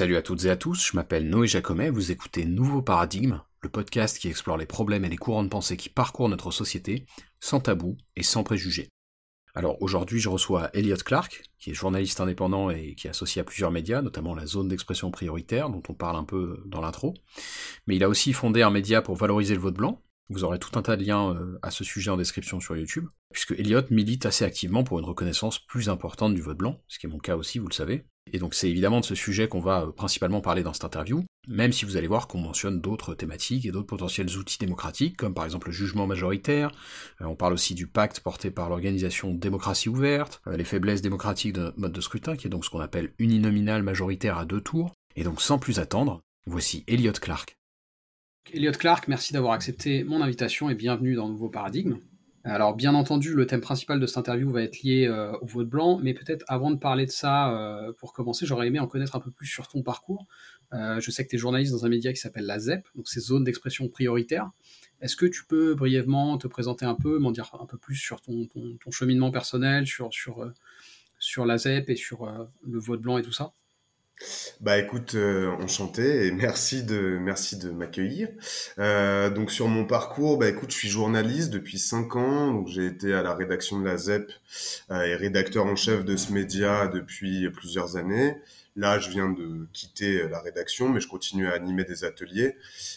Salut à toutes et à tous, je m'appelle Noé Jacomet, vous écoutez Nouveau Paradigme, le podcast qui explore les problèmes et les courants de pensée qui parcourent notre société, sans tabou et sans préjugés. Alors aujourd'hui je reçois Elliot Clark, qui est journaliste indépendant et qui est associé à plusieurs médias, notamment la zone d'expression prioritaire, dont on parle un peu dans l'intro. Mais il a aussi fondé un média pour valoriser le vote blanc, vous aurez tout un tas de liens euh, à ce sujet en description sur YouTube, puisque Elliot milite assez activement pour une reconnaissance plus importante du vote blanc, ce qui est mon cas aussi, vous le savez. Et donc c'est évidemment de ce sujet qu'on va euh, principalement parler dans cette interview, même si vous allez voir qu'on mentionne d'autres thématiques et d'autres potentiels outils démocratiques, comme par exemple le jugement majoritaire, euh, on parle aussi du pacte porté par l'organisation Démocratie ouverte, les faiblesses démocratiques de notre mode de scrutin, qui est donc ce qu'on appelle uninominal majoritaire à deux tours, et donc sans plus attendre, voici Elliot Clark. Elliot Clark, merci d'avoir accepté mon invitation et bienvenue dans Nouveau Paradigme. Alors, bien entendu, le thème principal de cette interview va être lié euh, au vote blanc, mais peut-être avant de parler de ça, euh, pour commencer, j'aurais aimé en connaître un peu plus sur ton parcours. Euh, je sais que tu es journaliste dans un média qui s'appelle la ZEP, donc c'est Zone d'expression prioritaire. Est-ce que tu peux brièvement te présenter un peu, m'en dire un peu plus sur ton, cheminement personnel, sur, sur, sur la ZEP et sur le vote blanc et tout ça? Bah écoute, euh, enchanté et merci de merci de m'accueillir. Euh, donc sur mon parcours, bah écoute, je suis journaliste depuis cinq ans. Donc j'ai été à la rédaction de la ZEP euh, et rédacteur en chef de ce média depuis plusieurs années. Là, je viens de quitter la rédaction, mais je continue à animer des ateliers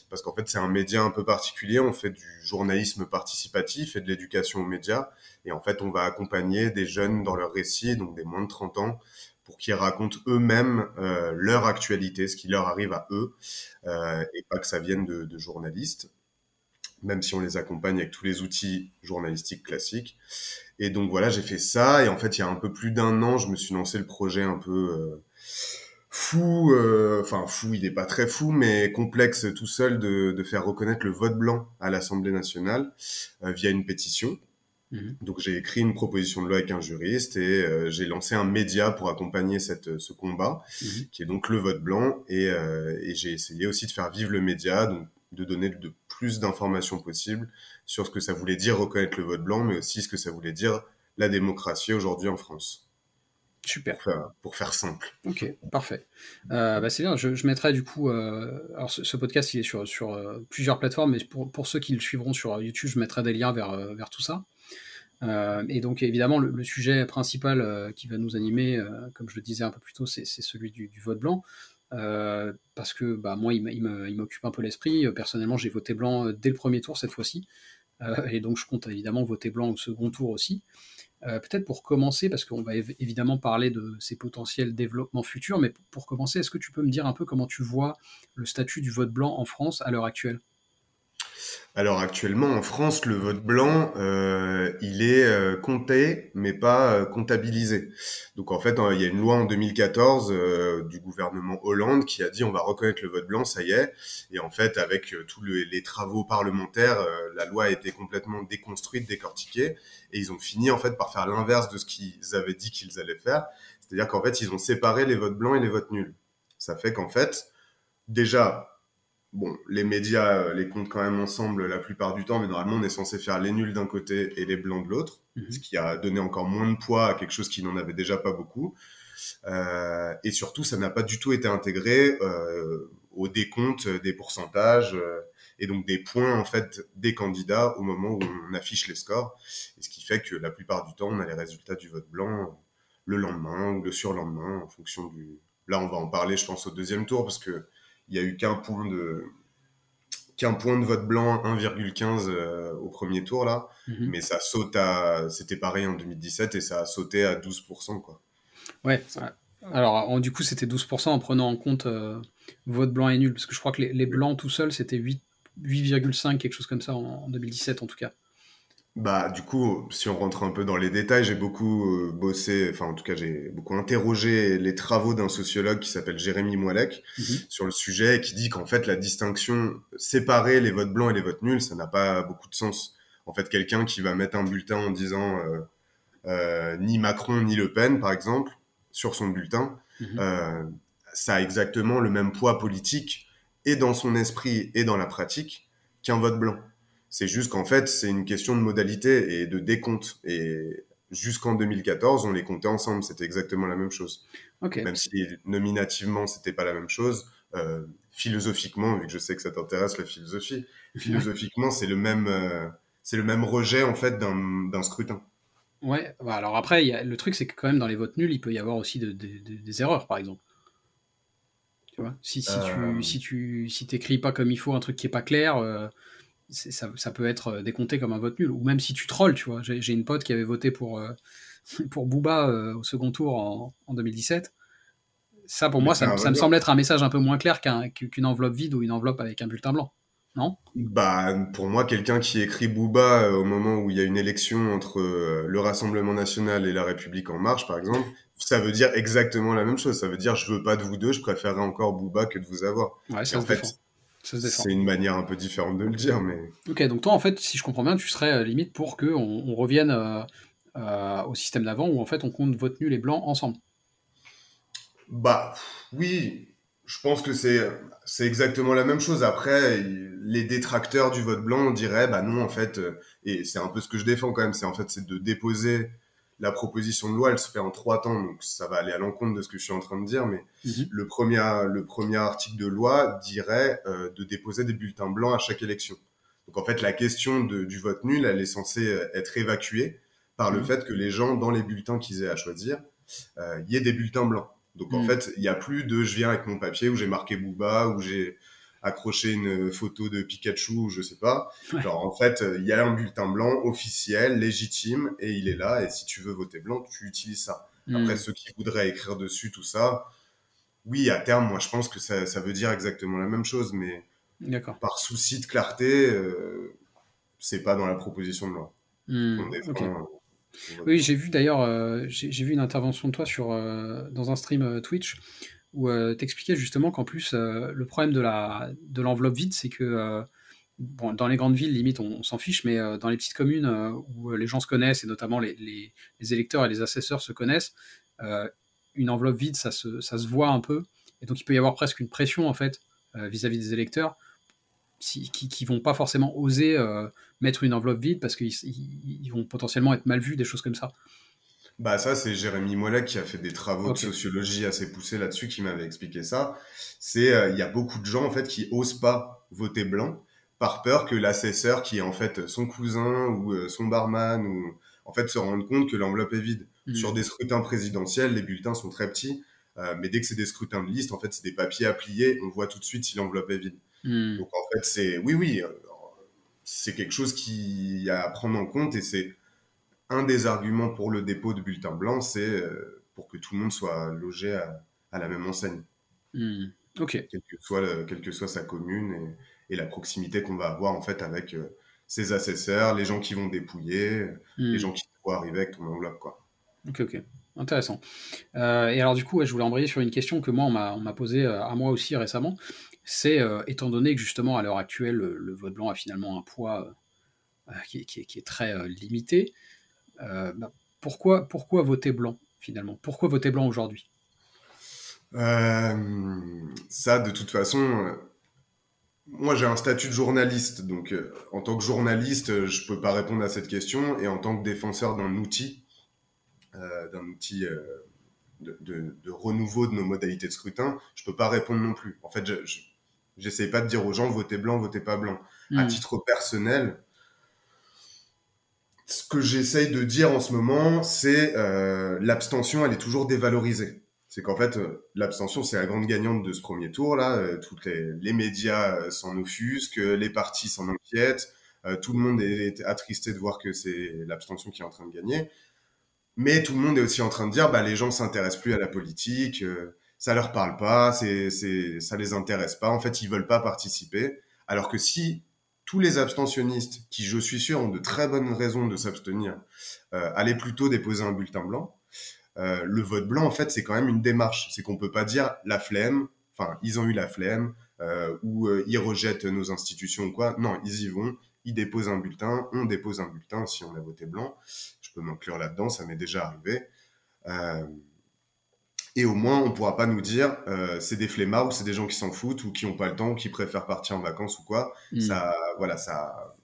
parce qu'en fait c'est un média un peu particulier. On fait du journalisme participatif et de l'éducation aux médias. Et en fait, on va accompagner des jeunes dans leur récit, donc des moins de 30 ans, pour qu'ils racontent eux-mêmes euh, leur actualité, ce qui leur arrive à eux, euh, et pas que ça vienne de, journalistes, même si on les accompagne avec tous les outils journalistiques classiques. Et donc voilà, j'ai fait ça, et en fait, il y a un peu plus d'un an, je me suis lancé le projet un peu euh, fou, enfin fou, il n'est pas très fou, mais complexe tout seul de, faire reconnaître le vote blanc à l'Assemblée nationale via une pétition. Mhm. Donc j'ai écrit une proposition de loi avec un juriste et euh, j'ai lancé un média pour accompagner cette, ce combat, mhm. qui est donc le vote blanc. Et, euh, et j'ai essayé aussi de faire vivre le média, donc de donner de plus d'informations possibles sur ce que ça voulait dire reconnaître le vote blanc, mais aussi ce que ça voulait dire la démocratie aujourd'hui en France. Super. Pour faire, pour faire simple. Ok, parfait. Euh, bah c'est bien, je, je, mettrai du coup. Euh, alors, ce, ce, podcast, il est sur, sur euh, plusieurs plateformes, mais pour, pour, ceux qui le suivront sur YouTube, je mettrai des liens vers, euh, vers tout ça. Euh, et donc évidemment, le, sujet principal euh, qui va nous animer, euh, comme je le disais un peu plus tôt, c'est celui du, vote blanc. parce que bah, moi, il m'occupe un peu l'esprit. Personnellement, j'ai voté blanc dès le premier tour cette fois-ci. et donc je compte évidemment voter blanc au second tour aussi. Peut-être pour commencer, parce qu'on va év évidemment parler de ces potentiels développements futurs, mais pour commencer, est-ce que tu peux me dire un peu comment tu vois le statut du vote blanc en France à l'heure actuelle? Alors actuellement en France, le vote blanc, euh, il est euh, compté mais pas euh, comptabilisé. Donc en fait, il y a une loi en 2014 euh, du gouvernement Hollande qui a dit on va reconnaître le vote blanc, ça y est. Et en fait, avec tous le, les travaux parlementaires, la loi a été complètement déconstruite, décortiquée, et ils ont fini en fait par faire l'inverse de ce qu'ils avaient dit qu'ils allaient faire. C'est-à-dire qu'en fait, ils ont séparé les votes blancs et les votes nuls. Ça fait qu'en fait, déjà, bon, les médias euh, les comptent quand même ensemble la plupart du temps, mais normalement on est censé faire les nuls d'un côté et les blancs de l'autre, mmh. ce qui a donné encore moins de poids à quelque chose qui n'en avait déjà pas beaucoup. Euh, et surtout, ça n'a pas du tout été intégré euh, au décompte des pourcentages euh, et donc des points en fait des candidats au moment où on affiche les scores. Et ce qui fait que la plupart du temps, on a les résultats du vote blanc le lendemain ou le surlendemain en fonction du. Là, on va en parler, je pense, au deuxième tour parce que il y a eu qu'un point de qu'un point de vote blanc 1,15 euh, au premier tour là, mm -hmm. mais ça saute à c'était pareil en 2017 et ça a sauté à 12% quoi. Ouais. Alors en, du coup c'était 12% en prenant en compte euh, vote blanc et nul parce que je crois que les, les blancs tout seuls c'était 8,5 quelque chose comme ça en, en 2017 en tout cas. Bah, du coup, si on rentre un peu dans les détails, j'ai beaucoup euh, bossé, enfin, en tout cas, j'ai beaucoup interrogé les travaux d'un sociologue qui s'appelle Jérémy Moilec -hmm. sur le sujet et qui dit qu'en fait, la distinction, séparer les votes blancs et les votes nuls, ça n'a pas beaucoup de sens. En fait, quelqu'un qui va mettre un bulletin en disant euh, euh, ni Macron ni Le Pen, par exemple, sur son bulletin, mm -hmm. ça a exactement le même poids politique et dans son esprit et dans la pratique qu'un vote blanc. C'est juste qu'en fait, c'est une question de modalité et de décompte. Et jusqu'en 2014, on les comptait ensemble. C'était exactement la même chose. Ok. Même si nominativement, c'était pas la même chose. euh, philosophiquement, vu que je sais que ça t'intéresse la philosophie, philosophiquement, c'est le même, euh, c'est le même rejet en fait d'un scrutin. Ouais, bah alors après, il y a- le truc, c'est que quand même dans les votes nuls, il peut y avoir aussi de- de- de- des erreurs, par exemple. Tu vois, si, si Euh. tu si tu si t'écris pas comme il faut un truc qui est pas clair, ça, ça peut être euh, décompté comme un vote nul. Ou même si tu trolls, tu vois. J'ai une pote qui avait voté pour euh, pour Booba euh, au second tour en, en 2017. Ça, pour Mais moi, c'est ça, me- ça me vote semble être un message un peu moins clair qu'un- qu'une enveloppe vide ou une enveloppe avec un bulletin blanc. Non? Bah, pour moi, quelqu'un qui écrit Booba au moment où il y a une élection entre le Rassemblement National et la République En Marche, par exemple, ça veut dire exactement la même chose. Ça veut dire je veux pas de vous deux, je préférerais encore Booba que de vous avoir. Ouais, ça en fait, défend. Ça se défend. c'est une manière un peu différente de le dire, mais Ok, donc toi, en fait, si je comprends bien, tu serais euh, limite pour qu'on on revienne euh, euh, au système d'avant où en fait on compte vote nul et blanc ensemble. bah oui, je pense que c'est c'est exactement la même chose. Après, les détracteurs du vote blanc diraient bah non en fait, et c'est un peu ce que je défends quand même, c'est en fait c'est de déposer la proposition de loi, elle se fait en trois temps, donc ça va aller à l'encontre de ce que je suis en train de dire, mais Mhm. le premier, le premier article de loi dirait euh, de déposer des bulletins blancs à chaque élection. Donc en fait, la question de- du vote nul, elle est censée euh, être évacuée par le Mhm. fait que les gens, dans les bulletins qu'ils aient à choisir, euh, il y ait des bulletins blancs. Donc en Mhm. fait, il n'y a plus de je viens avec mon papier où j'ai marqué Booba, où j'ai accroché une photo de Pikachu, ou je sais pas. Ouais. Genre en fait, euh, il y a un bulletin blanc officiel, légitime, et il est là, et si tu veux voter blanc, tu utilises ça. Après, Mhm. ceux qui voudraient écrire dessus tout ça, oui, à terme, moi, je pense que ça, ça veut dire exactement la même chose, mais par souci de clarté, euh, c'est pas dans la proposition de loi défend. Ok. euh, Oui, j'ai vu d'ailleurs, euh, j'ai vu une intervention de toi sur, euh, dans un stream euh, Twitch où euh, t'expliquais justement qu'en plus, euh, le problème de la de l'enveloppe vide, c'est que euh, dans les grandes villes, limite, on, s'en fiche, mais euh, dans les petites communes où les gens se connaissent et notamment les, les- électeurs et les assesseurs se connaissent, une enveloppe vide, ça se, ça se voit un peu. Et donc, il peut y avoir presque une pression en fait vis-à-vis des électeurs qui, qui vont pas forcément oser mettre une enveloppe vide parce qu'ils ils- ils vont potentiellement être mal vus, des choses comme ça. Bah ça, c'est Jérémy Mollet qui a fait des travaux de sociologie assez poussés là-dessus, qui m'avait expliqué ça. C'est, euh, il y a beaucoup de gens, en fait, qui osent pas voter blanc par peur que l'assesseur, qui est en fait son cousin ou euh, son barman, ou en fait se rende compte que l'enveloppe est vide. Mhm. Sur des scrutins présidentiels, les bulletins sont très petits, euh, mais dès que c'est des scrutins de liste, en fait, c'est des papiers à plier, on voit tout de suite si l'enveloppe est vide. Hmm. Donc en fait, c'est oui, oui, c'est quelque chose qui a à prendre en compte et c'est un des arguments pour le dépôt de bulletins blancs, c'est euh, pour que tout le monde soit logé à, à la même enseigne. Ok. quelle que soit, le- quelle que soit sa commune et, et la proximité qu'on va avoir en fait avec euh, ses assesseurs, les gens qui vont dépouiller, Hmm. les gens qui vont arriver avec ton enveloppe, quoi. Ok, ok. Intéressant. Euh, et alors, du coup, je voulais embrayer sur une question que moi, on m'a posée à moi aussi récemment. C'est, euh, étant donné que justement, à l'heure actuelle, le, le vote blanc a finalement un poids qui, est, qui est- qui est très limité, euh, bah, pourquoi, pourquoi voter blanc, finalement? Pourquoi voter blanc aujourd'hui? Euh, ça, de toute façon, euh, moi j'ai un statut de journaliste, donc euh, en tant que journaliste, je peux pas répondre à cette question, et en tant que défenseur d'un outil, euh, d'un outil euh, de, de- de renouveau de nos modalités de scrutin, je peux pas répondre non plus. En fait, je, j'essaie pas de dire aux gens votez blanc, votez pas blanc. À Hmm. titre personnel, ce que j'essaye de dire en ce moment, c'est euh, l'abstention, elle est toujours dévalorisée. C'est qu'en fait, euh, l'abstention, c'est la grande gagnante de ce premier tour là. Euh, toutes les, médias euh, s'en offusquent, les partis s'en inquiètent, euh, tout le monde est, attristé de voir que c'est l'abstention qui est en train de gagner. Mais tout le monde est aussi en train de dire, bah les gens s'intéressent plus à la politique, euh, ça leur parle pas, c'est, c'est, ça les intéresse pas. En fait, ils veulent pas participer. Alors que si tous les abstentionnistes, qui je suis sûr ont de très bonnes raisons de s'abstenir, euh, allaient plutôt déposer un bulletin blanc, euh, le vote blanc, en fait, c'est quand même une démarche. C'est qu'on peut pas dire la flemme, enfin, ils ont eu la flemme, euh, ou ils rejettent nos institutions ou quoi. Non, ils y vont, ils déposent un bulletin, on dépose un bulletin si on a voté blanc. Je peux m'inclure là-dedans, ça m'est déjà arrivé. Et au moins, on pourra pas nous dire euh, c'est des flemmards ou c'est des gens qui s'en foutent ou qui ont pas le temps ou qui préfèrent partir en vacances ou quoi. Hmm. Ça, voilà, ça,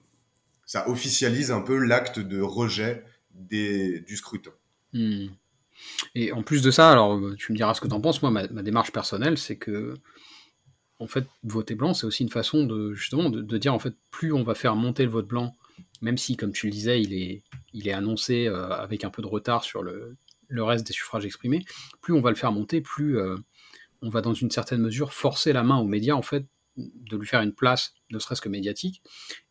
ça officialise un peu l'acte de rejet des, du scrutin. Hmm. Et en plus de ça, alors tu me diras ce que tu en penses, moi ma, démarche personnelle c'est que en fait voter blanc c'est aussi une façon de justement de, dire en fait plus on va faire monter le vote blanc, même si comme tu le disais il est, il est annoncé euh, avec un peu de retard sur le, le, reste des suffrages exprimés, plus on va le faire monter, plus euh, on va dans une certaine mesure forcer la main aux médias en fait de lui faire une place, ne serait-ce que médiatique,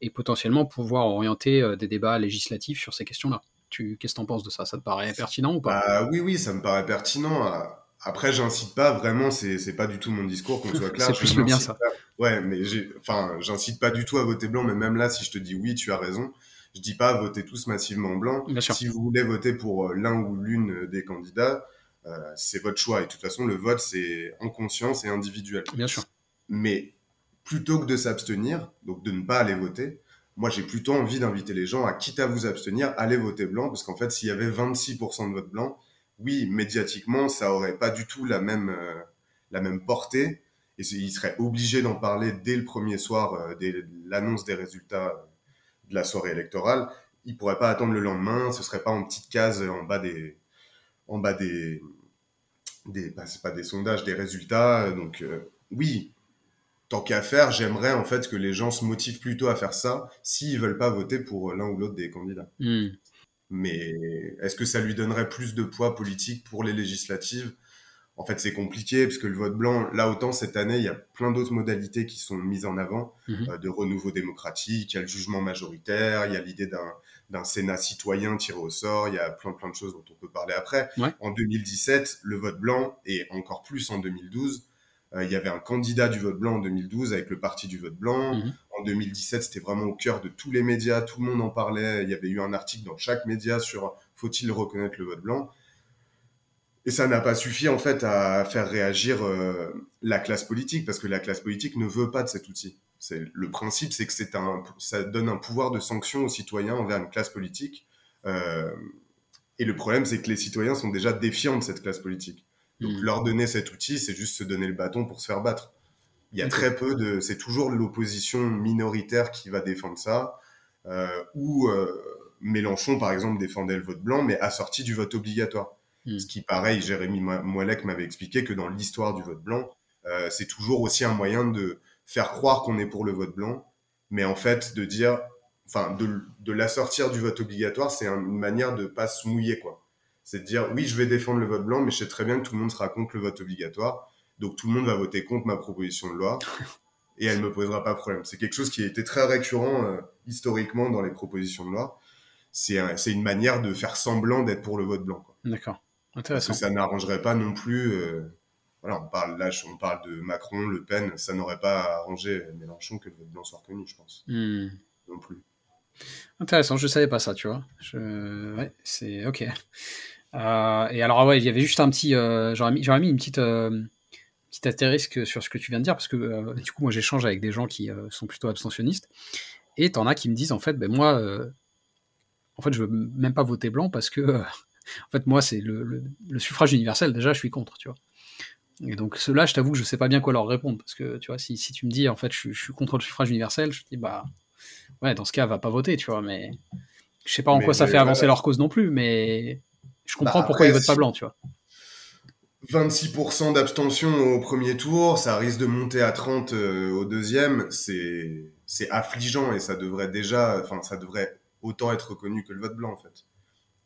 et potentiellement pouvoir orienter euh, des débats législatifs sur ces questions-là. Tu, qu'est-ce que tu en penses de ça? Ça te paraît pertinent ou pas? Bah, Oui, oui, ça me paraît pertinent. Après, j'incite pas vraiment, c'est, pas du tout mon discours, qu'on soit clair. c'est plus le bien, ça. Ouais, mais enfin, j'incite pas du tout à voter blanc, mais même là, si je te dis oui, tu as raison, je dis pas voter tous massivement blanc. Si vous voulez voter pour euh, l'un ou l'une des candidats, euh, c'est votre choix. Et de toute façon, le vote, c'est en conscience et individuel. Bien sûr. Mais plutôt que de s'abstenir, donc de ne pas aller voter, moi j'ai plutôt envie d'inviter les gens à, quitte à vous abstenir, aller voter blanc, parce qu'en fait, s'il y avait 26% de vote blanc, oui, médiatiquement, ça aurait pas du tout la même, euh, la même portée, et ils seraient obligés d'en parler dès le premier soir, euh, dès l'annonce des résultats de la soirée électorale. Ils pourraient pas attendre le lendemain, ce serait pas en petite case en bas des, en bas des, des bah, c'est pas des sondages, des résultats. Donc euh, oui, tant qu'à faire, j'aimerais en fait que les gens se motivent plutôt à faire ça s'ils veulent pas voter pour l'un ou l'autre des candidats. Hmm. Mais est-ce que ça lui donnerait plus de poids politique pour les législatives En fait, c'est compliqué parce que le vote blanc, là autant cette année, il y a plein d'autres modalités qui sont mises en avant, mhm. euh, de renouveau démocratique, il y a le jugement majoritaire, il y a l'idée d'un d'un Sénat citoyen tiré au sort, il y a plein plein de choses dont on peut parler après. En 2017, le vote blanc, et encore plus en 2012, euh, il y avait un candidat du vote blanc en 2012 avec le parti du vote blanc. Mhm. En 2017, c'était vraiment au cœur de tous les médias, tout le monde en parlait. Il y avait eu un article dans chaque média sur faut-il reconnaître le vote blanc. Et ça n'a pas suffi en fait à faire réagir euh, la classe politique parce que la classe politique ne veut pas de cet outil. C'est le principe, c'est que c'est un, ça donne un pouvoir de sanction aux citoyens envers une classe politique. Euh, et le problème, c'est que les citoyens sont déjà défiants de cette classe politique. Donc Hmm. leur donner cet outil, c'est juste se donner le bâton pour se faire battre. Il y a très peu de, c'est toujours l'opposition minoritaire qui va défendre ça, euh, ou Mélenchon par exemple défendait le vote blanc, mais assorti du vote obligatoire. Hmm. Ce qui, pareil, Jérémy Mo- Moellec m'avait expliqué que dans l'histoire du vote blanc, euh, c'est toujours aussi un moyen de faire croire qu'on est pour le vote blanc, mais en fait de dire, enfin, de, de l'assortir du vote obligatoire, c'est un- une manière de pas se mouiller, quoi. C'est de dire, oui, je vais défendre le vote blanc, mais je sais très bien que tout le monde sera contre le vote obligatoire, donc tout le monde va voter contre ma proposition de loi, et elle me posera pas problème. C'est quelque chose qui a été très récurrent euh, historiquement dans les propositions de loi. C'est un- c'est une manière de faire semblant d'être pour le vote blanc. Quoi. Parce que ça n'arrangerait pas non plus. euh, voilà, on parle là, on parle de Macron, Le Pen, ça n'aurait pas arrangé Mélenchon que le vote blanc soit reconnu, je pense, Hmm. non plus. Intéressant, je savais pas ça, tu vois. Je... Ouais, c'est ok. Euh, et alors, ouais, il y avait juste un petit. euh, J'aurais mis, mis une petite, euh, petite astérisque sur ce que tu viens de dire, parce que du coup, moi, j'échange avec des gens qui sont plutôt abstentionnistes, et t'en as qui me disent, en fait, ben moi, en fait, je veux même pas voter blanc parce que, en fait, moi, c'est le, le- le suffrage universel, déjà, je suis contre, tu vois. Et donc, ceux-là, je t'avoue que je sais pas bien quoi leur répondre, parce que, tu vois, si, si tu me dis, en fait, je, suis- je suis contre le suffrage universel, je te dis, bah, ouais, dans ce cas, va pas voter, tu vois, mais je sais pas en Mais- quoi ça fait avancer leur cause non plus, mais je comprends Bah, pourquoi après, ils votent pas blanc, tu vois. 26% d'abstention au premier tour, ça risque de monter à 30 euh, au deuxième, c'est c'est affligeant et ça devrait déjà, enfin ça devrait autant être reconnu que le vote blanc en fait.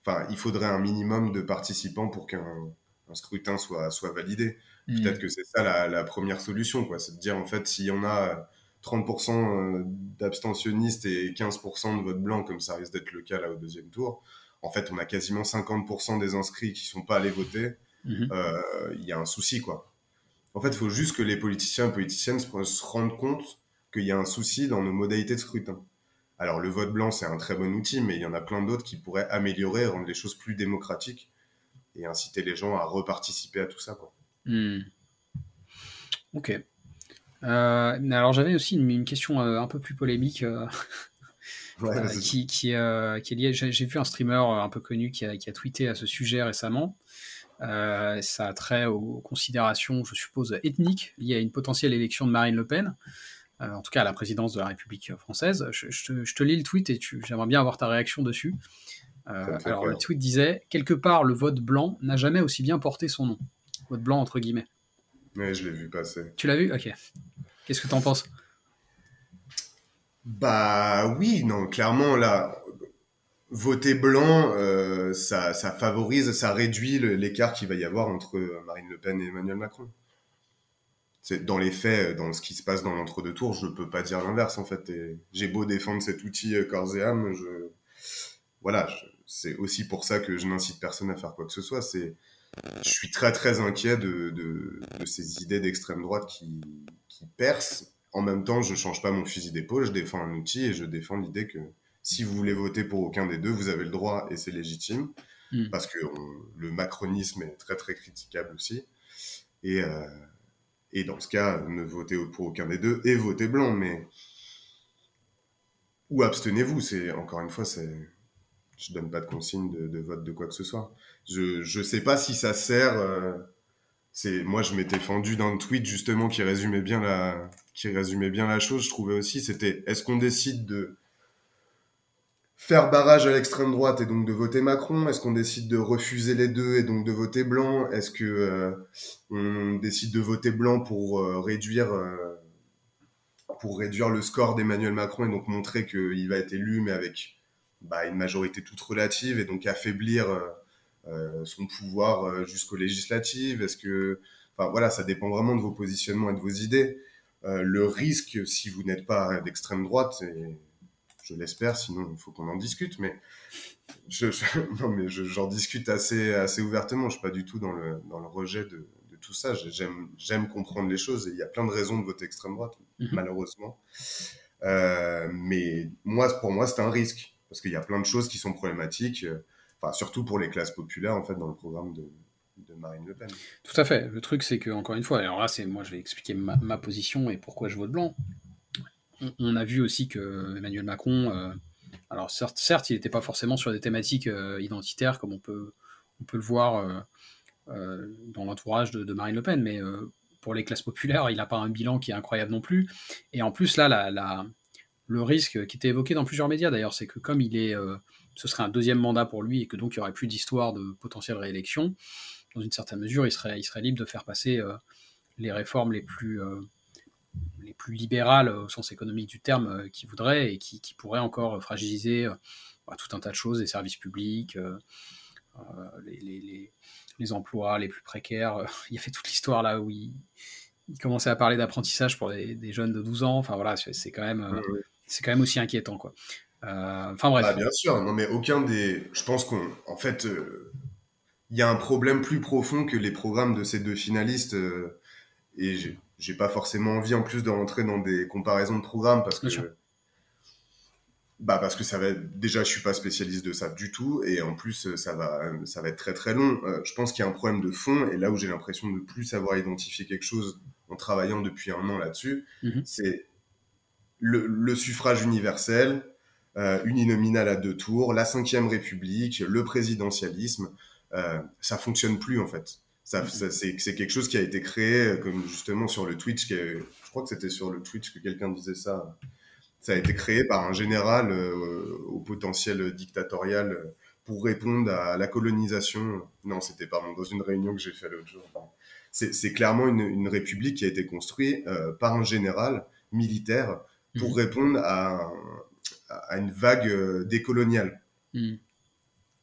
Enfin, il faudrait un minimum de participants pour qu'un un scrutin soit soit validé. Hmm. Peut-être que c'est ça la, la première solution, quoi. C'est de dire, en fait, s'il y en a 30% d'abstentionnistes et 15% de vote blanc, comme ça risque d'être le cas là au deuxième tour, en fait, on a quasiment 50% des inscrits qui sont pas allés voter. Mhm. Euh, Il y a un souci, quoi. En fait, il faut juste que les politiciens et politiciennes se rendent compte qu'il y a un souci dans nos modalités de scrutin. Alors, le vote blanc, c'est un très bon outil, mais il y en a plein d'autres qui pourraient améliorer, rendre les choses plus démocratiques et inciter les gens à reparticiper à tout ça, quoi. Hmm. Ok. Euh, alors j'avais aussi une, une question euh, un peu plus polémique euh, Ouais, qui, qui, qui est liée. J'ai vu un streamer un peu connu qui a, qui a tweeté à ce sujet récemment. Ça a trait aux considérations, je suppose, ethniques liées à une potentielle élection de Marine Le Pen, en tout cas à la présidence de la République française. Je, je te, je te lis le tweet et j'aimerais bien avoir ta réaction dessus. alors le tweet disait quelque part le vote blanc n'a jamais aussi bien porté son nom. Vote blanc entre guillemets. Oui, je l'ai vu passer. Tu l'as vu? Ok. Qu'est-ce que tu en penses? Bah oui, non, clairement là, voter blanc, euh, ça, ça, favorise, ça réduit l'écart qu'il va y avoir entre Marine Le Pen et Emmanuel Macron. C'est dans les faits, dans ce qui se passe dans l'entre-deux tours, je peux pas dire l'inverse en fait. J'ai beau défendre cet outil euh, corps et âme, je voilà, c'est aussi pour ça que je n'incite personne à faire quoi que ce soit. C'est je suis très très inquiet de, de, de ces idées d'extrême droite qui, qui, percent. En même temps, je change pas mon fusil d'épaule, je défends un outil et je défends l'idée que si vous voulez voter pour aucun des deux, vous avez le droit et c'est légitime. Hmm. Parce que le macronisme est très très critiquable aussi. Et, euh, et dans ce cas, ne votez pour aucun des deux et votez blanc. Mais ou abstenez-vous. C'est encore une fois, c'est je donne pas de consigne de, vote de quoi que ce soit. Je je sais pas si ça sert. Euh, c'est moi je m'étais fendu d'un tweet justement qui résumait bien la qui résumait bien la chose. Je trouvais aussi c'était est-ce qu'on décide de faire barrage à l'extrême droite et donc de voter Macron? Est-ce qu'on décide de refuser les deux et donc de voter blanc? Est-ce que euh, on décide de voter blanc pour euh, réduire pour réduire le score d'Emmanuel Macron et donc montrer qu'il va être élu mais avec bah, une majorité toute relative et donc affaiblir euh, euh, son pouvoir euh, jusqu'aux législatives? Est-ce que, enfin voilà, ça dépend vraiment de vos positionnements et de vos idées. le risque, si vous n'êtes pas d'extrême droite, je l'espère, sinon il faut qu'on en discute, mais je, non, mais j'en discute assez, assez ouvertement. Je suis pas du tout dans le, dans le rejet de, de tout ça. J'aime, comprendre les choses et il y a plein de raisons de voter extrême droite, mhm. malheureusement. Euh, mais moi, pour moi, c'est un risque parce qu'il y a plein de choses qui sont problématiques, euh, enfin, surtout pour les classes populaires, en fait, dans le programme de, Marine Le Pen. Tout à fait. Le truc, c'est que, encore une fois, alors là, c'est moi, je vais expliquer ma, position et pourquoi je vote blanc. On, a vu aussi que Emmanuel Macron, euh, alors certes, il n'était pas forcément sur des thématiques euh, identitaires comme on peut, le voir dans l'entourage de, Marine Le Pen, mais pour les classes populaires, il n'a pas un bilan qui est incroyable non plus. Et en plus, là, le risque qui était évoqué dans plusieurs médias d'ailleurs, c'est que comme il est, euh, ce serait un deuxième mandat pour lui et que donc il n'y aurait plus d'histoire de potentielle réélection, dans une certaine mesure, il serait, libre de faire passer euh, les réformes les plus, euh, les plus libérales au sens économique du terme qu'il voudrait et qui, qui pourraient encore fragiliser bah, tout un tas de choses, les services publics, les, les, les, emplois les plus précaires. il y a fait toute l'histoire là où il, il commençait à parler d'apprentissage pour des, jeunes de 12 ans. Enfin voilà, c'est quand même c'est quand même aussi inquiétant, quoi. Euh, enfin bref. Bah, bien sûr, non mais aucun des. Je pense qu'on, en fait, euh, il y a un problème plus profond que les programmes de ces deux finalistes. Euh, et j'ai pas forcément envie en plus de rentrer dans des comparaisons de programmes parce que. Bah parce que ça va déjà je suis pas spécialiste de ça du tout et en plus ça va ça va être très très long. je pense qu'il y a un problème de fond et là où j'ai l'impression de plus avoir identifié quelque chose en travaillant depuis un an là-dessus, mm-hmm. c'est le, suffrage universel, euh, uninominal à deux tours, la Ve République, le présidentialisme, euh, ça fonctionne plus en fait. Ça, c'est quelque chose qui a été créé, euh, comme justement sur le Twitch, je crois que c'était sur le Twitch que quelqu'un disait ça. Ça a été créé par un général euh, au potentiel dictatorial pour répondre à la colonisation. Non, c'était pas dans une réunion que j'ai fait l'autre jour. C'est clairement une, une, république qui a été construite par un général militaire pour mhm. répondre à, à, une vague euh, décoloniale. Mhm.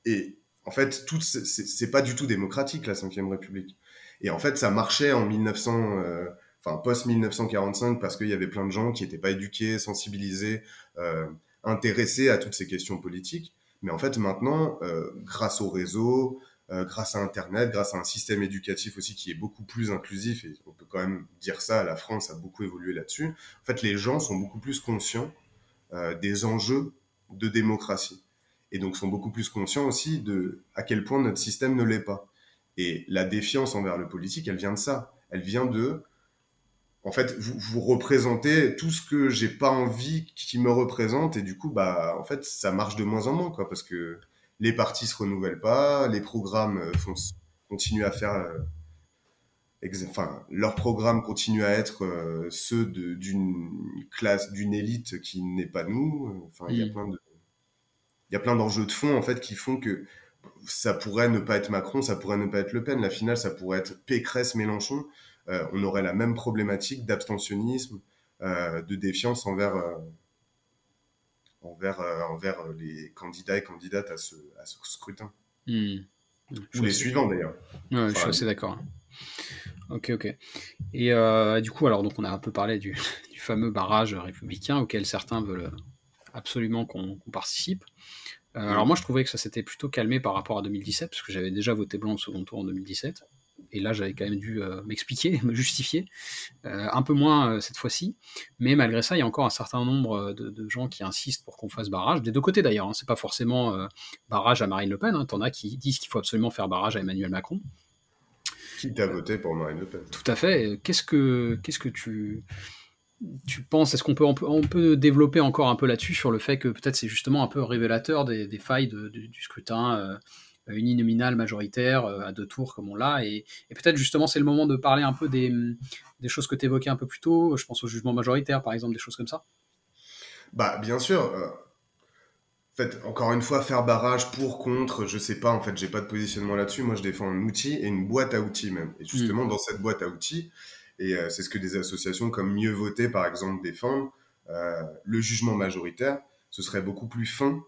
Et en fait, tout c'est pas du tout démocratique la Ve République. Et en fait, ça marchait en 1900, euh, enfin post 1945 parce qu'il y avait plein de gens qui n'étaient pas éduqués, sensibilisés, euh, intéressés à toutes ces questions politiques. Mais en fait, maintenant, euh, grâce au réseau, euh, grâce à Internet, grâce à un système éducatif aussi qui est beaucoup plus inclusif, et on peut quand même dire ça, la France a beaucoup évolué là-dessus, en fait, les gens sont beaucoup plus conscients euh, des enjeux de démocratie. Et donc sont beaucoup plus conscients aussi de à quel point notre système ne l'est pas. Et la défiance envers le politique, elle vient de ça. Elle vient de, en fait, vous, vous représentez tout ce que j'ai pas envie qui me représente, et du coup, bah, en fait, ça marche de moins en moins, quoi, parce que les partis se renouvellent pas, les programmes euh, font, continuent à faire, euh, enfin, leurs programmes continuent à être euh, ceux d'une classe, d'une élite qui n'est pas nous. Enfin, il y a mm. plein de, il y a plein d'enjeux de fond en fait qui font que ça pourrait ne pas être Macron, ça pourrait ne pas être Le Pen. La finale, ça pourrait être Pécresse-Mélenchon. Euh, on aurait la même problématique d'abstentionnisme, euh, de défiance envers, euh, envers, envers les candidats et candidates à ce, à ce scrutin. Ou les suivants d'ailleurs. je suis assez d'accord. Ok, ok. Et du coup, alors, donc on a un peu parlé du, du fameux barrage républicain auquel certains veulent absolument qu'on participe. Euh, alors moi je trouvais que ça s'était plutôt calmé par rapport à 2017, parce que j'avais déjà voté blanc au second tour en 2017. Et là j'avais quand même dû euh, m'expliquer, me justifier. Euh, un peu moins cette fois-ci. Mais malgré ça, il y a encore un certain nombre de, gens qui insistent pour qu'on fasse barrage, des deux côtés d'ailleurs. Hein. C'est pas forcément barrage à Marine Le Pen. Hein. T'en as qui disent qu'il faut absolument faire barrage à Emmanuel Macron. Qui t'a voté pour Marine Le Pen Tout à fait. Qu'est-ce que, qu'est-ce que tu tu penses, est-ce qu'on peut, on peut, développer encore un peu là-dessus sur le fait que peut-être c'est justement un peu révélateur des, failles du scrutin euh, uninominal majoritaire euh, à deux tours comme on l'a et, peut-être justement c'est le moment de parler un peu des, choses que tu évoquais un peu plus tôt, je pense au jugement majoritaire par exemple, des choses comme ça Bah bien sûr. Euh, en fait, encore une fois, faire barrage pour, contre, je sais pas, en fait, j'ai pas de positionnement là-dessus. Moi, je défends un outil et une boîte à outils même. Et justement, hmm. dans cette boîte à outils, et euh, c'est ce que des associations comme Mieux Voter, par exemple, défendent. Euh, le jugement majoritaire, ce serait beaucoup plus fin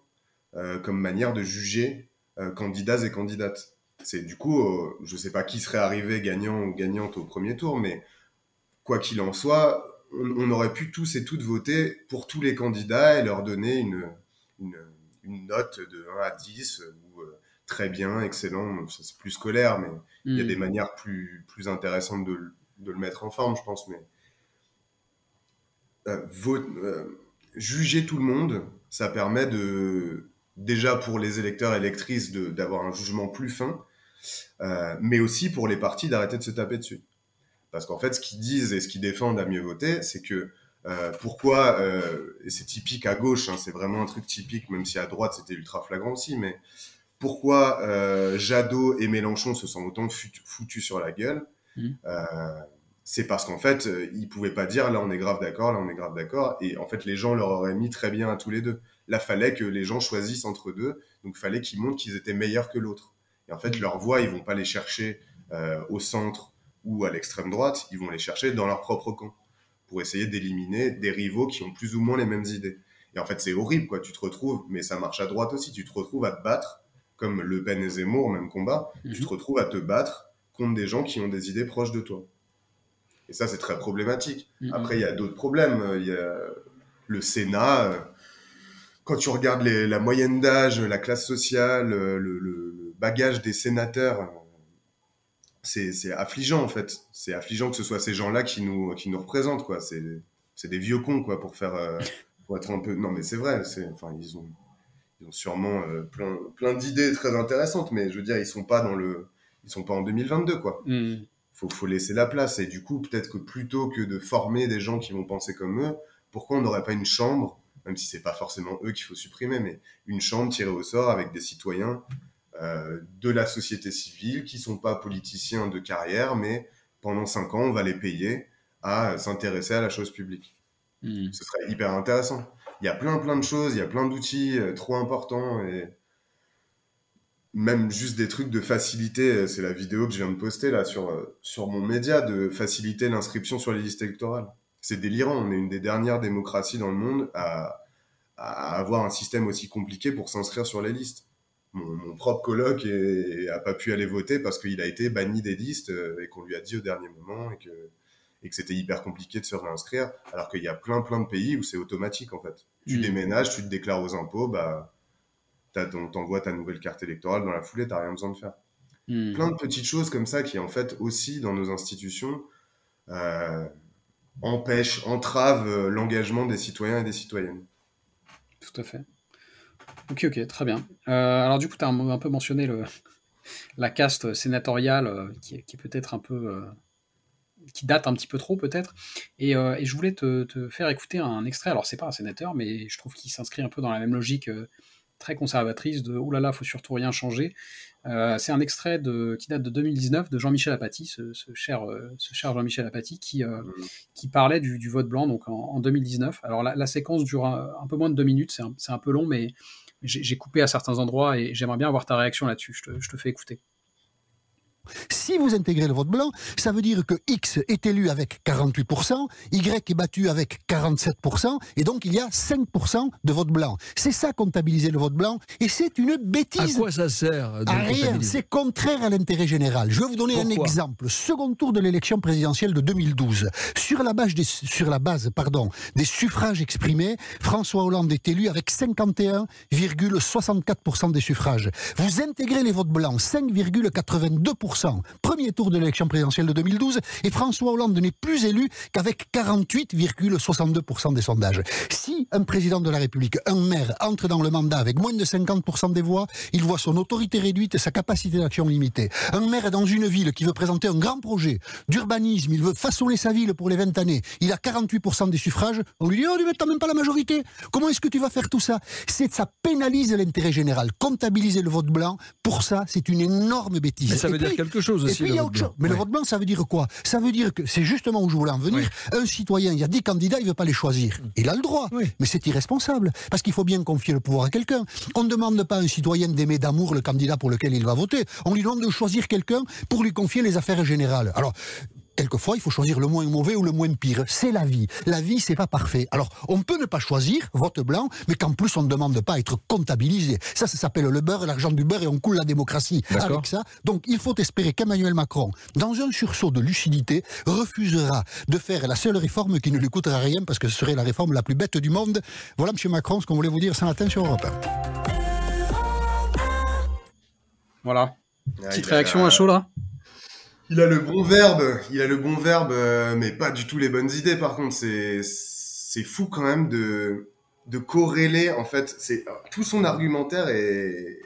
euh, comme manière de juger candidats et candidates. C'est du coup, je ne sais pas qui serait arrivé gagnant ou gagnante au premier tour, mais quoi qu'il en soit, on, aurait pu tous et toutes voter pour tous les candidats et leur donner une, une, note de 1 à 10 ou très bien, excellent, c'est plus scolaire, mais il y a hmm. des manières plus, plus intéressantes de, de le mettre en forme, je pense. Mais euh, euh, juger tout le monde, ça permet de déjà pour les électeurs et électrices d'avoir un jugement plus fin, euh, mais aussi pour les partis d'arrêter de se taper dessus. Parce qu'en fait, ce qu'ils disent et ce qu'ils défendent à mieux voter, c'est que pourquoi, et c'est typique à gauche, hein, c'est vraiment un truc typique, même si à droite c'était ultra flagrant aussi, mais pourquoi Jadot et Mélenchon se sont autant foutus sur la gueule Mmh. Euh, c'est parce qu'en fait, euh, ils pouvaient pas dire là on est grave d'accord, là on est grave d'accord, et en fait les gens leur auraient mis très bien à tous les deux. Là, fallait que les gens choisissent entre deux, donc fallait qu'ils montrent qu'ils étaient meilleurs que l'autre. Et en fait, leur voix, ils vont pas les chercher euh, au centre ou à l'extrême droite, ils vont les chercher dans leur propre camp pour essayer d'éliminer des rivaux qui ont plus ou moins les mêmes idées. Et en fait, c'est horrible, quoi. Tu te retrouves, mais ça marche à droite aussi. Tu te retrouves à te battre, comme Le Pen et Zemmour, même combat. Tu mmh. te retrouves à te battre contre des gens qui ont des idées proches de toi. Et ça, c'est très problématique. Mm-hmm. Après, il y a d'autres problèmes. Il y a le Sénat. Euh, quand tu regardes la moyenne d'âge, la classe sociale, euh, le, bagage des sénateurs, euh, c'est affligeant en fait. C'est affligeant que ce soit ces gens-là qui nous, qui nous représentent. quoi. C'est des vieux cons quoi, pour, faire, pour être un peu. Non, mais c'est vrai. Enfin, ils, ont, ils ont sûrement plein, plein d'idées très intéressantes, mais je veux dire, ils sont pas dans le ils sont pas en 2022 quoi. Mm. Faut, faut laisser la place et du coup peut-être que plutôt que de former des gens qui vont penser comme eux, pourquoi on n'aurait pas une chambre, même si c'est pas forcément eux qu'il faut supprimer, mais une chambre tirée au sort avec des citoyens euh, de la société civile qui sont pas politiciens de carrière, mais pendant cinq ans on va les payer à s'intéresser à la chose publique. Mm. Ce serait hyper intéressant. Il y a plein plein de choses, il y a plein d'outils euh, trop importants et même juste des trucs de faciliter, euh, c'est la vidéo que je viens de poster là sur, euh, sur mon média, de faciliter l'inscription sur les listes électorales. C'est délirant, on est une des dernières démocraties dans le monde à, à avoir un système aussi compliqué pour s'inscrire sur les listes. Mon, propre coloc n'a a pas pu aller voter parce qu'il a été banni des listes euh, et qu'on lui a dit au dernier moment et que, et que c'était hyper compliqué de se réinscrire, alors qu'il y a plein plein de pays où c'est automatique en fait. Tu mmh. déménages, tu te déclares aux impôts, bah t'envoies ta nouvelle carte électorale dans la foulée, t'as rien besoin de faire. Hmm. Plein de petites choses comme ça qui, en fait, aussi dans nos institutions, euh, empêchent, entravent euh, l'engagement des citoyens et des citoyennes. Tout à fait. Ok, ok, très bien. Euh, alors, du coup, tu as un, peu mentionné le, la caste sénatoriale qui, est peut-être un peu. qui date un petit peu trop, peut-être. Et, je voulais te, te, faire écouter un extrait. Alors, c'est pas un sénateur, mais je trouve qu'il s'inscrit un peu dans la même logique très conservatrice de « Ouh là là, faut surtout rien changer euh, c'est un extrait de, qui date de 2019 de Jean-Michel Apathy, ce, cher, euh, ce cher Jean-Michel Apathy, qui, euh, mmh. qui parlait du, vote blanc donc en, 2019. Alors la, séquence dure un, peu moins de deux minutes, c'est un, un, peu long, mais j'ai coupé à certains endroits et j'aimerais bien avoir ta réaction là-dessus. je te fais écouter. Si vous intégrez le vote blanc, ça veut dire que X est élu avec 48%, Y est battu avec 47%, et donc il y a 5% de vote blanc. C'est ça comptabiliser le vote blanc, et c'est une bêtise. À quoi ça sert À rien, c'est contraire à l'intérêt général. Je vais vous donner un exemple. Second tour de l'élection présidentielle de 2012. Sur la base, des, sur la base pardon, des suffrages exprimés, François Hollande est élu avec 51,64% des suffrages. Vous intégrez les votes blancs, 5,82%. Premier tour de l'élection présidentielle de 2012, et François Hollande n'est plus élu qu'avec 48,62% des sondages. Si un président de la République, un maire, entre dans le mandat avec moins de 50% des voix, il voit son autorité réduite et sa capacité d'action limitée. Un maire dans une ville qui veut présenter un grand projet d'urbanisme, il veut façonner sa ville pour les 20 années, il a 48% des suffrages, on lui dit Oh, tu n'as même pas la majorité. Comment est-ce que tu vas faire tout ça? C'est ça pénalise l'intérêt général. Comptabiliser le vote blanc, pour ça, c'est une énorme bêtise. ça veut dire quelque chose aussi. Et puis il y a autre chose. Mais le vote blanc, ça veut dire quoi? Ça veut dire que c'est justement où je voulais en venir. Un citoyen, il y a des candidats, il ne veut pas les choisir. Mm. Il a le droit. Mais c'est irresponsable. Parce qu'il faut bien confier le pouvoir à quelqu'un. On ne demande pas à un citoyen d'aimer d'amour le candidat pour lequel il va voter. On lui demande de choisir quelqu'un pour lui confier les affaires générales. Alors, quelquefois, il faut choisir le moins mauvais ou le moins pire. C'est la vie. La vie, c'est pas parfait. Alors, on peut ne pas choisir, vote blanc, mais qu'en plus, on ne demande pas à être comptabilisé. Ça, ça s'appelle le beurre, l'argent du beurre, et on coule la démocratie avec ça. Donc, il faut espérer qu'Emmanuel Macron, dans un sursaut de lucidité, refusera de faire la seule réforme qui ne lui coûtera rien, parce que ce serait la réforme la plus bête du monde. Voilà, M. Macron, ce qu'on voulait vous dire ce matin sur Europe Voilà. Ah, Petite réaction à chaud, là? Il a le bon verbe, il a le bon verbe, euh, mais pas du tout les bonnes idées. Par contre, c'est c'est fou quand même de de corréler en fait. C'est tout son argumentaire est,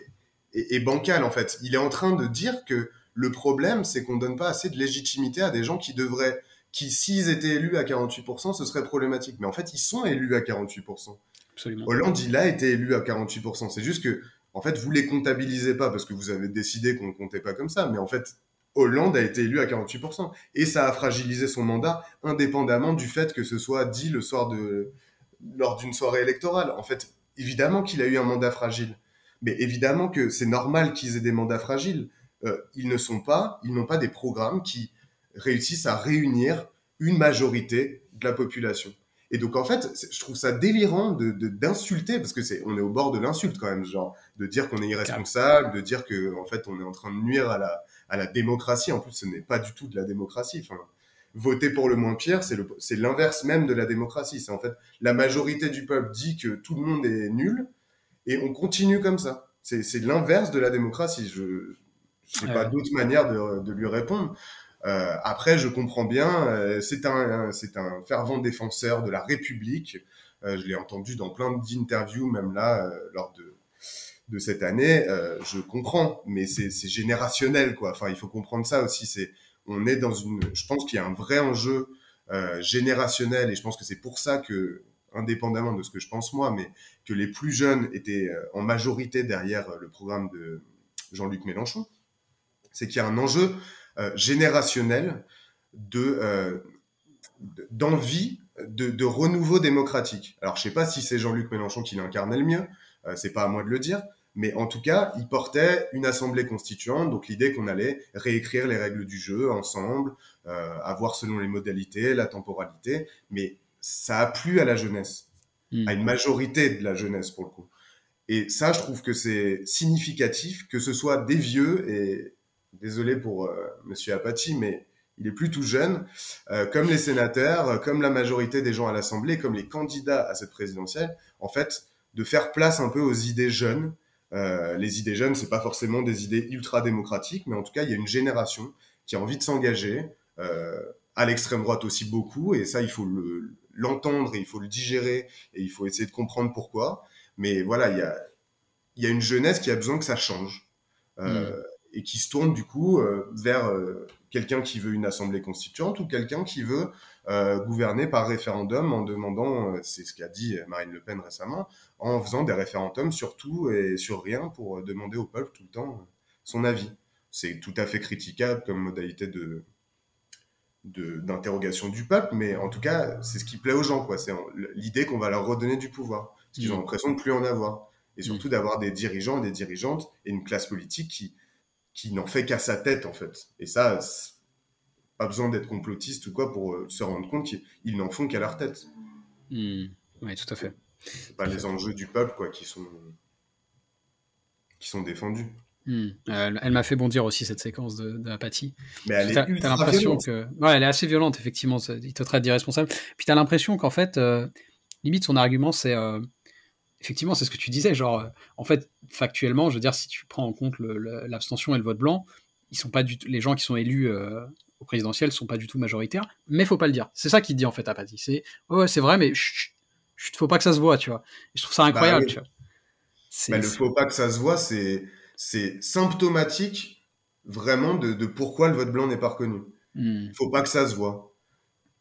est, bancal en fait. Il est en train de dire que le problème, c'est qu'on donne pas assez de légitimité à des gens qui devraient, qui s'ils étaient élus à 48%, ce serait problématique. Mais en fait, ils sont élus à 48%. Absolument. Hollande, il a été élu à 48%. C'est juste que, en fait, vous les comptabilisez pas parce que vous avez décidé qu'on ne comptait pas comme ça. Mais en fait, Hollande a été élu à 48%. Et ça a fragilisé son mandat, indépendamment du fait que ce soit dit le soir de, lors d'une soirée électorale. En fait, évidemment qu'il a eu un mandat fragile. Mais évidemment que c'est normal qu'ils aient des mandats fragiles. Euh, ils ne sont pas, ils n'ont pas des programmes qui réussissent à réunir une majorité de la population. Et donc en fait, je trouve ça délirant de d'insulter parce que c'est on est au bord de l'insulte quand même, genre de dire qu'on est irresponsable, de dire que en fait on est en train de nuire à la à la démocratie. En plus, ce n'est pas du tout de la démocratie. Enfin, voter pour le moins pire, c'est l'inverse même de la démocratie. C'est en fait la majorité du peuple dit que tout le monde est nul et on continue comme ça. C'est l'inverse de la démocratie. Je n'ai pas d'autre manière de, de, lui répondre. Euh, après, je comprends bien, euh, c'est un, c'est un fervent défenseur de la République. Euh, je l'ai entendu dans plein d'interviews, même là, lors de, de cette année, je comprends, mais c'est générationnel, quoi. Enfin, il faut comprendre ça aussi. C'est, on est dans une, je pense qu'il y a un vrai enjeu générationnel, et je pense que c'est pour ça que, indépendamment de ce que je pense moi, mais que les plus jeunes étaient en majorité derrière le programme de Jean-Luc Mélenchon, c'est qu'il y a un enjeu générationnel de d'envie de, de, renouveau démocratique. Alors, je sais pas si c'est Jean-Luc Mélenchon qui l'incarnait le mieux, c'est pas à moi de le dire, mais en tout cas, il portait une assemblée constituante, donc l'idée qu'on allait réécrire les règles du jeu ensemble, euh, avoir selon les modalités, la temporalité, mais ça a plu à la jeunesse, hmm. à une majorité de la jeunesse pour le coup. Et ça, je trouve que c'est significatif que ce soit des vieux, et désolé pour euh, Monsieur Apathy, mais il est plus tout jeune, euh, comme les sénateurs, comme la majorité des gens à l'Assemblée, comme les candidats à cette présidentielle, en fait, de faire place un peu aux idées jeunes, euh, les idées jeunes, c'est pas forcément des idées ultra démocratiques, mais en tout cas, il y a une génération qui a envie de s'engager, euh, à l'extrême droite aussi beaucoup, et ça, il faut l'entendre et il faut le digérer et il faut essayer de comprendre pourquoi. Mais voilà, il y a, y a une jeunesse qui a besoin que ça change euh, mm. Et qui se tourne du coup euh, vers euh, quelqu'un qui veut une assemblée constituante ou quelqu'un qui veut euh, gouverner par référendum en demandant, euh, c'est ce qu'a dit Marine Le Pen récemment, en faisant des référendums sur tout et sur rien pour demander au peuple tout le temps son avis. C'est tout à fait critiquable comme modalité de d'interrogation du peuple, mais en tout cas, c'est ce qui plaît aux gens, quoi. C'est l'idée qu'on va leur redonner du pouvoir, parce qu'ils ont mmh. l'impression de plus en avoir. et surtout d'avoir des dirigeants, des dirigeantes et une classe politique qui, qui n'en fait qu'à sa tête, en fait. Et ça, pas besoin d'être complotiste ou quoi pour euh, se rendre compte qu'ils n'en font qu'à leur tête. Hmm. Oui, tout à fait. C'est pas les enjeux du peuple, quoi, qui sont, qui sont défendus. Hmm. elle, m'a fait bondir aussi cette séquence de Mais elle est l'impression que, ouais, elle est assez violente effectivement. Il te traite d'irresponsable. Puis tu as l'impression qu'en fait, euh, limite son argument c'est, euh, effectivement, c'est ce que tu disais, genre, euh, en fait, factuellement, je veux dire, si tu prends en compte l'abstention et le vote blanc, ils sont pas du les gens qui sont élus au présidentiel sont pas du tout majoritaires, mais faut pas le dire. C'est ça qu'il dit en fait à C'est, ouais, c'est vrai, mais il faut pas que ça se voit, tu vois. je trouve ça bah incroyable, tu vois. Mais le faut pas que ça se voit, c'est c'est symptomatique vraiment de, pourquoi le vote blanc n'est pas reconnu. Il hmm. faut pas que ça se voit.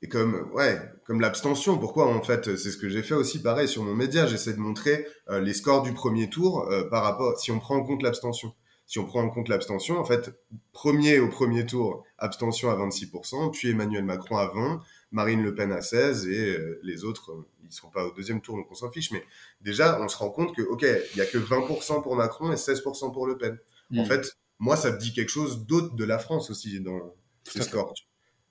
Et comme, ouais, comme l'abstention, pourquoi en fait, c'est ce que j'ai fait aussi pareil sur mon média, j'essaie de montrer euh, les scores du premier tour euh, par rapport, si on prend en compte l'abstention. Si on prend en compte l'abstention, en fait, premier au premier tour, abstention à 26%, puis Emmanuel Macron à 20%, Marine Le Pen à 16% et euh, les autres, ils sont pas au deuxième tour, donc on s'en fiche. Mais déjà, on se rend compte que, ok, il y a que 20% pour Macron et 16% pour Le Pen. En mm. fait, moi, ça me dit quelque chose d'autre de la France aussi dans ces scores.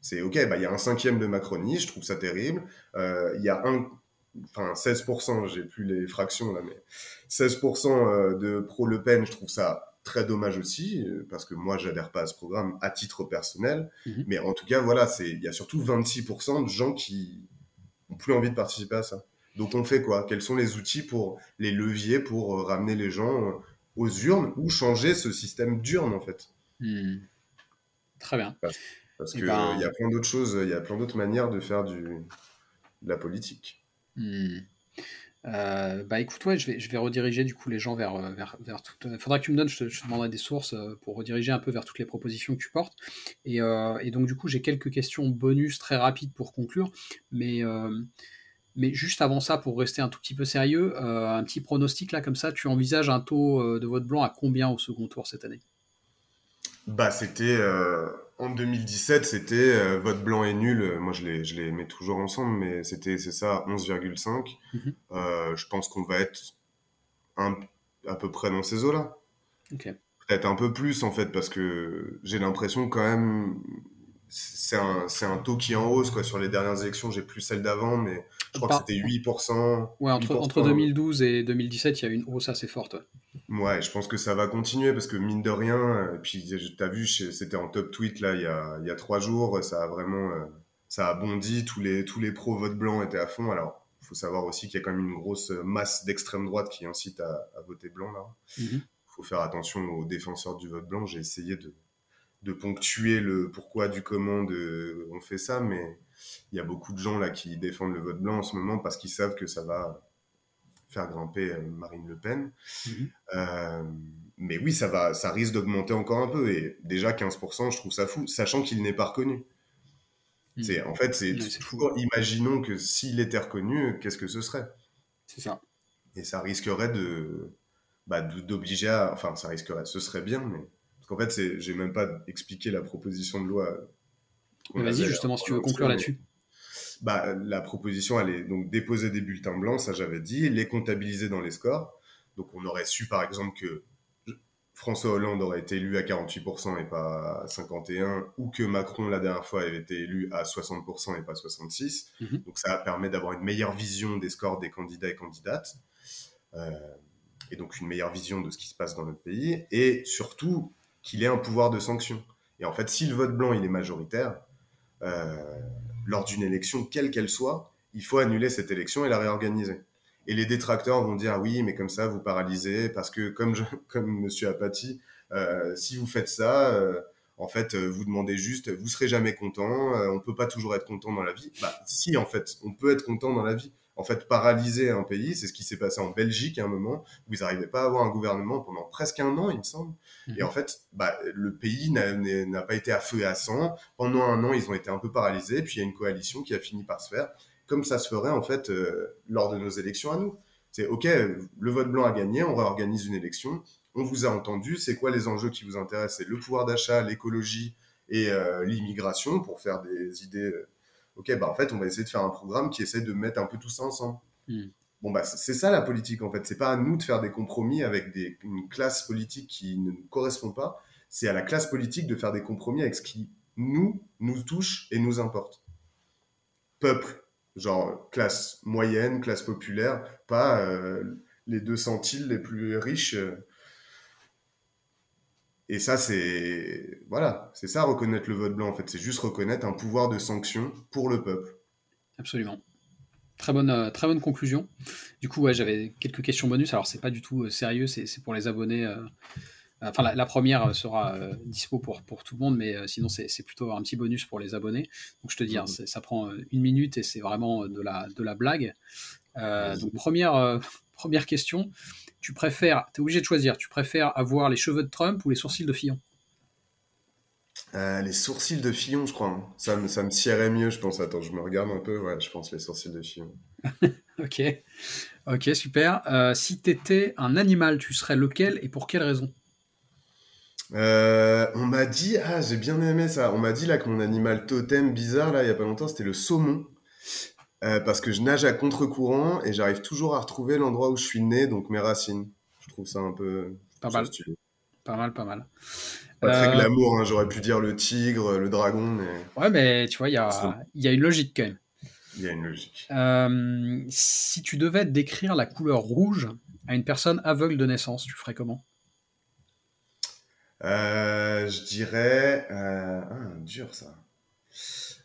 C'est ok, bah il y a un cinquième de Macronie, je trouve ça terrible. Euh, il y a un, enfin 16%, j'ai plus les fractions là, mais 16% euh, de pro Le Pen, je trouve ça très dommage aussi, euh, parce que moi, j'adhère pas à ce programme à titre personnel. Mm-hmm. Mais en tout cas, voilà, c'est il y a surtout 26% de gens qui plus envie de participer à ça. Donc on fait quoi? Quels sont les outils pour les leviers pour ramener les gens aux urnes ou changer ce système d'urne en fait? Hmm. Très bien. Parce, qu'il ben y a plein d'autres choses, il y a plein d'autres manières de faire du, de la politique. Hmm. Euh, bah écoute, ouais, je vais, je vais rediriger du coup les gens vers, vers, vers Il faudra que tu me donnes, je te, demanderai des sources pour rediriger un peu vers toutes les propositions que tu portes. Et, et donc du coup, j'ai quelques questions bonus très rapides pour conclure. Mais, mais juste avant ça, pour rester un tout petit peu sérieux, un petit pronostic là comme ça, tu envisages un taux de vote blanc à combien au second tour cette année? Bah c'était en 2017, c'était euh, vote blanc et nul. Moi, je les, je les mets toujours ensemble, mais c'était, c'est ça, 11,5. Mhm. euh, je pense qu'on va être un, à peu près dans ces eaux-là. Peut-être un peu plus, en fait, parce que j'ai l'impression quand même, c'est un, c'est un taux qui est en hausse, quoi. Sur les dernières élections, j'ai plus celle d'avant, mais je crois que c'était 8%. Ouais, entre, entre 2012 et 2017, il y a une hausse assez forte. Ouais, je pense que ça va continuer parce que mine de rien, et puis t'as vu, c'était en top tweet là il y a, il y a trois jours, ça a vraiment, euh, ça a bondi, tous les, tous les pros vote blanc étaient à fond. Alors, il faut savoir aussi qu'il y a quand même une grosse masse d'extrême droite qui incite à, voter blanc là. Il mhm. faut faire attention aux défenseurs du vote blanc. J'ai essayé de, de ponctuer le pourquoi du comment de, on fait ça, mais il y a beaucoup de gens là qui défendent le vote blanc en ce moment parce qu'ils savent que ça va faire grimper euh, Marine Le Pen. Mhm. Euh, mais oui, ça, va, ça risque d'augmenter encore un peu. Et déjà 15%, je trouve ça fou, sachant qu'il n'est pas reconnu. Mhm. C'est, en fait, c'est Imaginons que s'il était reconnu, qu'est-ce que ce serait? C'est ça. Et ça risquerait de bah, d'obliger à. Enfin, ça risquerait. Ce serait bien, mais. Parce qu'en fait, c'est, j'ai même pas expliqué la proposition de loi. Vas-y, justement, si tu veux conclure là-dessus bah, la proposition, elle est donc déposer des bulletins blancs, ça j'avais dit, les comptabiliser dans les scores. Donc on aurait su par exemple que François Hollande aurait été élu à 48% et pas à 51%, ou que Macron la dernière fois avait été élu à 60% et pas 66%. Mhm. Donc ça permet d'avoir une meilleure vision des scores des candidats et candidates, euh, et donc une meilleure vision de ce qui se passe dans notre pays, et surtout qu'il ait un pouvoir de sanction. Et en fait, si le vote blanc il est majoritaire, euh, lors d'une élection, quelle qu'elle soit, il faut annuler cette élection et la réorganiser. Et les détracteurs vont dire oui, mais comme ça, vous paralysez, parce que comme, je, comme Monsieur Apathy, euh, si vous faites ça, euh, en fait, vous demandez juste, vous serez jamais content, on peut pas toujours être content dans la vie. Bah, si, en fait, on peut être content dans la vie en fait paralyser un pays. C'est ce qui s'est passé en Belgique à un moment où ils n'arrivaient pas à avoir un gouvernement pendant presque un an, il me semble. Et mhm. en fait, bah, le pays n'a pas été à feu et à sang. Pendant un an, ils ont été un peu paralysés. Puis il y a une coalition qui a fini par se faire, comme ça se ferait en fait euh, lors de nos élections à nous. C'est OK, le vote blanc a gagné, on réorganise une élection. On vous a entendu. C'est quoi les enjeux qui vous intéressent? C'est le pouvoir d'achat, l'écologie et euh, l'immigration pour faire des idées euh, ok, bah en fait, on va essayer de faire un programme qui essaie de mettre un peu tout ça ensemble. Hmm. bon bah c'est ça la politique en fait. C'est pas à nous de faire des compromis avec des, une classe politique qui ne nous correspond pas. C'est à la classe politique de faire des compromis avec ce qui nous nous touche et nous importe. Peuple, genre classe moyenne, classe populaire, pas euh, les deux centiles les plus riches. Et ça, c'est voilà, c'est ça reconnaître le vote blanc en fait. C'est juste reconnaître un pouvoir de sanction pour le peuple. Absolument. Très bonne, euh, très bonne conclusion. Du coup, ouais, j'avais quelques questions bonus. Alors, c'est pas du tout euh, sérieux, c'est pour les abonnés. Euh, enfin, la, première sera dispo pour, pour tout le monde, mais sinon, c'est plutôt un petit bonus pour les abonnés. Donc, je te dis, hein, mmh. ça prend une minute et c'est vraiment de la, de la blague. donc, première, première question. Tu préfères, tu es obligé de choisir, tu préfères avoir les cheveux de Trump ou les sourcils de Fillon? Euh, les sourcils de Fillon, je crois. Hein. Ça, me, ça me sierait mieux, je pense. Attends, je me regarde un peu. Ouais, je pense les sourcils de Fillon. ok. Ok, super. Euh, si tu étais un animal, tu serais lequel et pour quelle raison? Euh, On m'a dit, ah, j'ai bien aimé ça. On m'a dit là que mon animal totem bizarre, là, il y a pas longtemps, c'était le saumon. Parce que je nage à contre-courant et j'arrive toujours à retrouver l'endroit où je suis né, donc mes racines. Je trouve ça un peu. Pas mal. Pas mal, pas mal. Pas très euh, glamour, hein, j'aurais pu dire le tigre, le dragon, mais. Ouais, mais tu vois, il y a, y a une logique quand même. Il y a une logique. Euh, si tu devais décrire la couleur rouge à une personne aveugle de naissance, tu ferais comment? Euh, Je dirais. Ah, dur ça.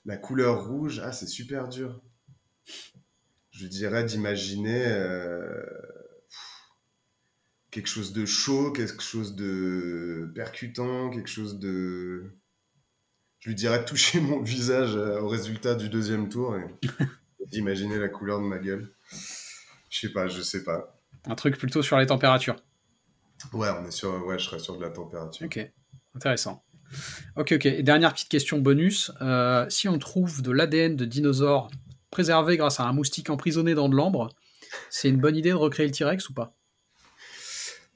La couleur rouge, ah, c'est super dur. Je dirais d'imaginer quelque chose de chaud, quelque chose de percutant, quelque chose de. Je lui dirais de toucher mon visage euh, au résultat du deuxième tour et d'imaginer la couleur de ma gueule. Je sais pas, je sais pas. Un truc plutôt sur les températures. Ouais, on est sur, ouais, je serais sur de la température. Ok, intéressant. Ok, ok. Et dernière petite question bonus. Euh, si on trouve de l'ADN de dinosaures préservé grâce à un moustique emprisonné dans de l'ambre, c'est une bonne idée de recréer le T-Rex ou pas?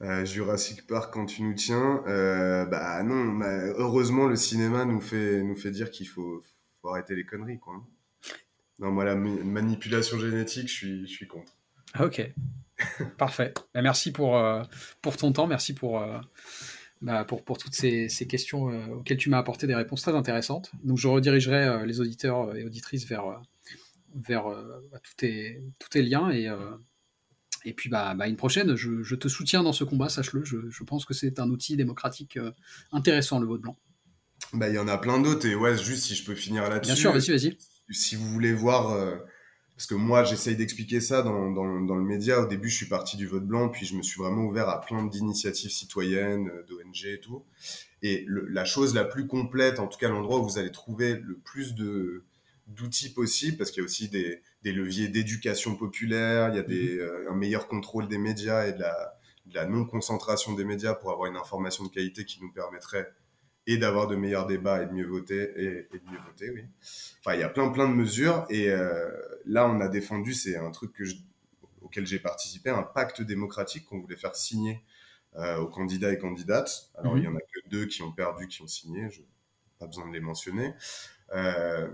Euh, Jurassic Park quand tu nous tiens, euh, bah non, heureusement le cinéma nous fait, nous fait dire qu'il faut, faut, arrêter les conneries quoi. Non, moi la manipulation génétique, je suis, je suis contre. Ah, ok, parfait. Bah, merci pour, euh, pour ton temps, merci pour, bah, pour, pour, toutes ces, ces questions auxquelles tu m'as apporté des réponses très intéressantes. Donc je redirigerai les auditeurs et auditrices vers, vers bah, tous, tes, tous tes liens et et puis, bah, bah une prochaine, je, te soutiens dans ce combat, sache-le. Je, pense que c'est un outil démocratique euh, intéressant, le vote blanc. Bah, il y en a plein d'autres. Et ouais, juste si je peux finir là-dessus. Bien sûr, vas-y, vas-y. Si vous voulez voir, euh, parce que moi, j'essaye d'expliquer ça dans, dans, le média. Au début, je suis parti du vote blanc, puis je me suis vraiment ouvert à plein d'initiatives citoyennes, euh, d'ONG et tout. Et la chose la plus complète, en tout cas l'endroit où vous allez trouver le plus de d'outils possibles, parce qu'il y a aussi des, des leviers d'éducation populaire, il y a des, mhm. euh, un meilleur contrôle des médias et de la, de la non-concentration des médias pour avoir une information de qualité qui nous permettrait et d'avoir de meilleurs débats et de mieux voter et, de mieux voter oui enfin il y a plein plein de mesures et euh, là on a défendu c'est un truc que auquel j'ai participé un pacte démocratique qu'on voulait faire signer euh, aux candidats et candidates alors il y mhm. en a que deux qui ont perdu qui ont signé je pas besoin de les mentionner euh,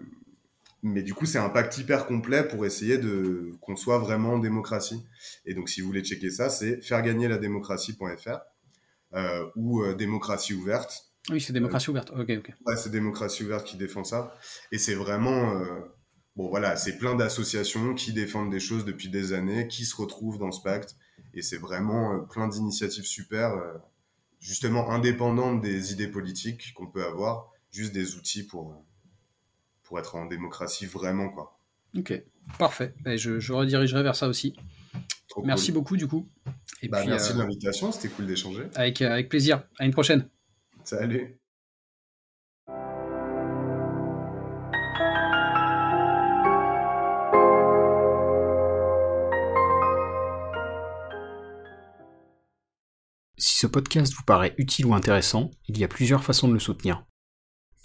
mais du coup, c'est un pacte hyper complet pour essayer de qu'on soit vraiment en démocratie. Et donc, si vous voulez checker ça, c'est fairgagnerladémocratie.fr euh, ou euh, démocratie ouverte. Oui, c'est démocratie ouverte. Ok, ok. Ouais, c'est démocratie ouverte qui défend ça. Et c'est vraiment euh, bon, voilà, c'est plein d'associations qui défendent des choses depuis des années, qui se retrouvent dans ce pacte. Et c'est vraiment euh, plein d'initiatives super, euh, justement indépendantes des idées politiques qu'on peut avoir, juste des outils pour pour être en démocratie vraiment. Quoi. Ok, parfait. Ben, je, je, redirigerai vers ça aussi. merci beaucoup du coup. Et bah, merci de euh, l'invitation, c'était cool d'échanger. Avec, euh, avec plaisir. À une prochaine. Salut. Si ce podcast vous paraît utile ou intéressant, il y a plusieurs façons de le soutenir.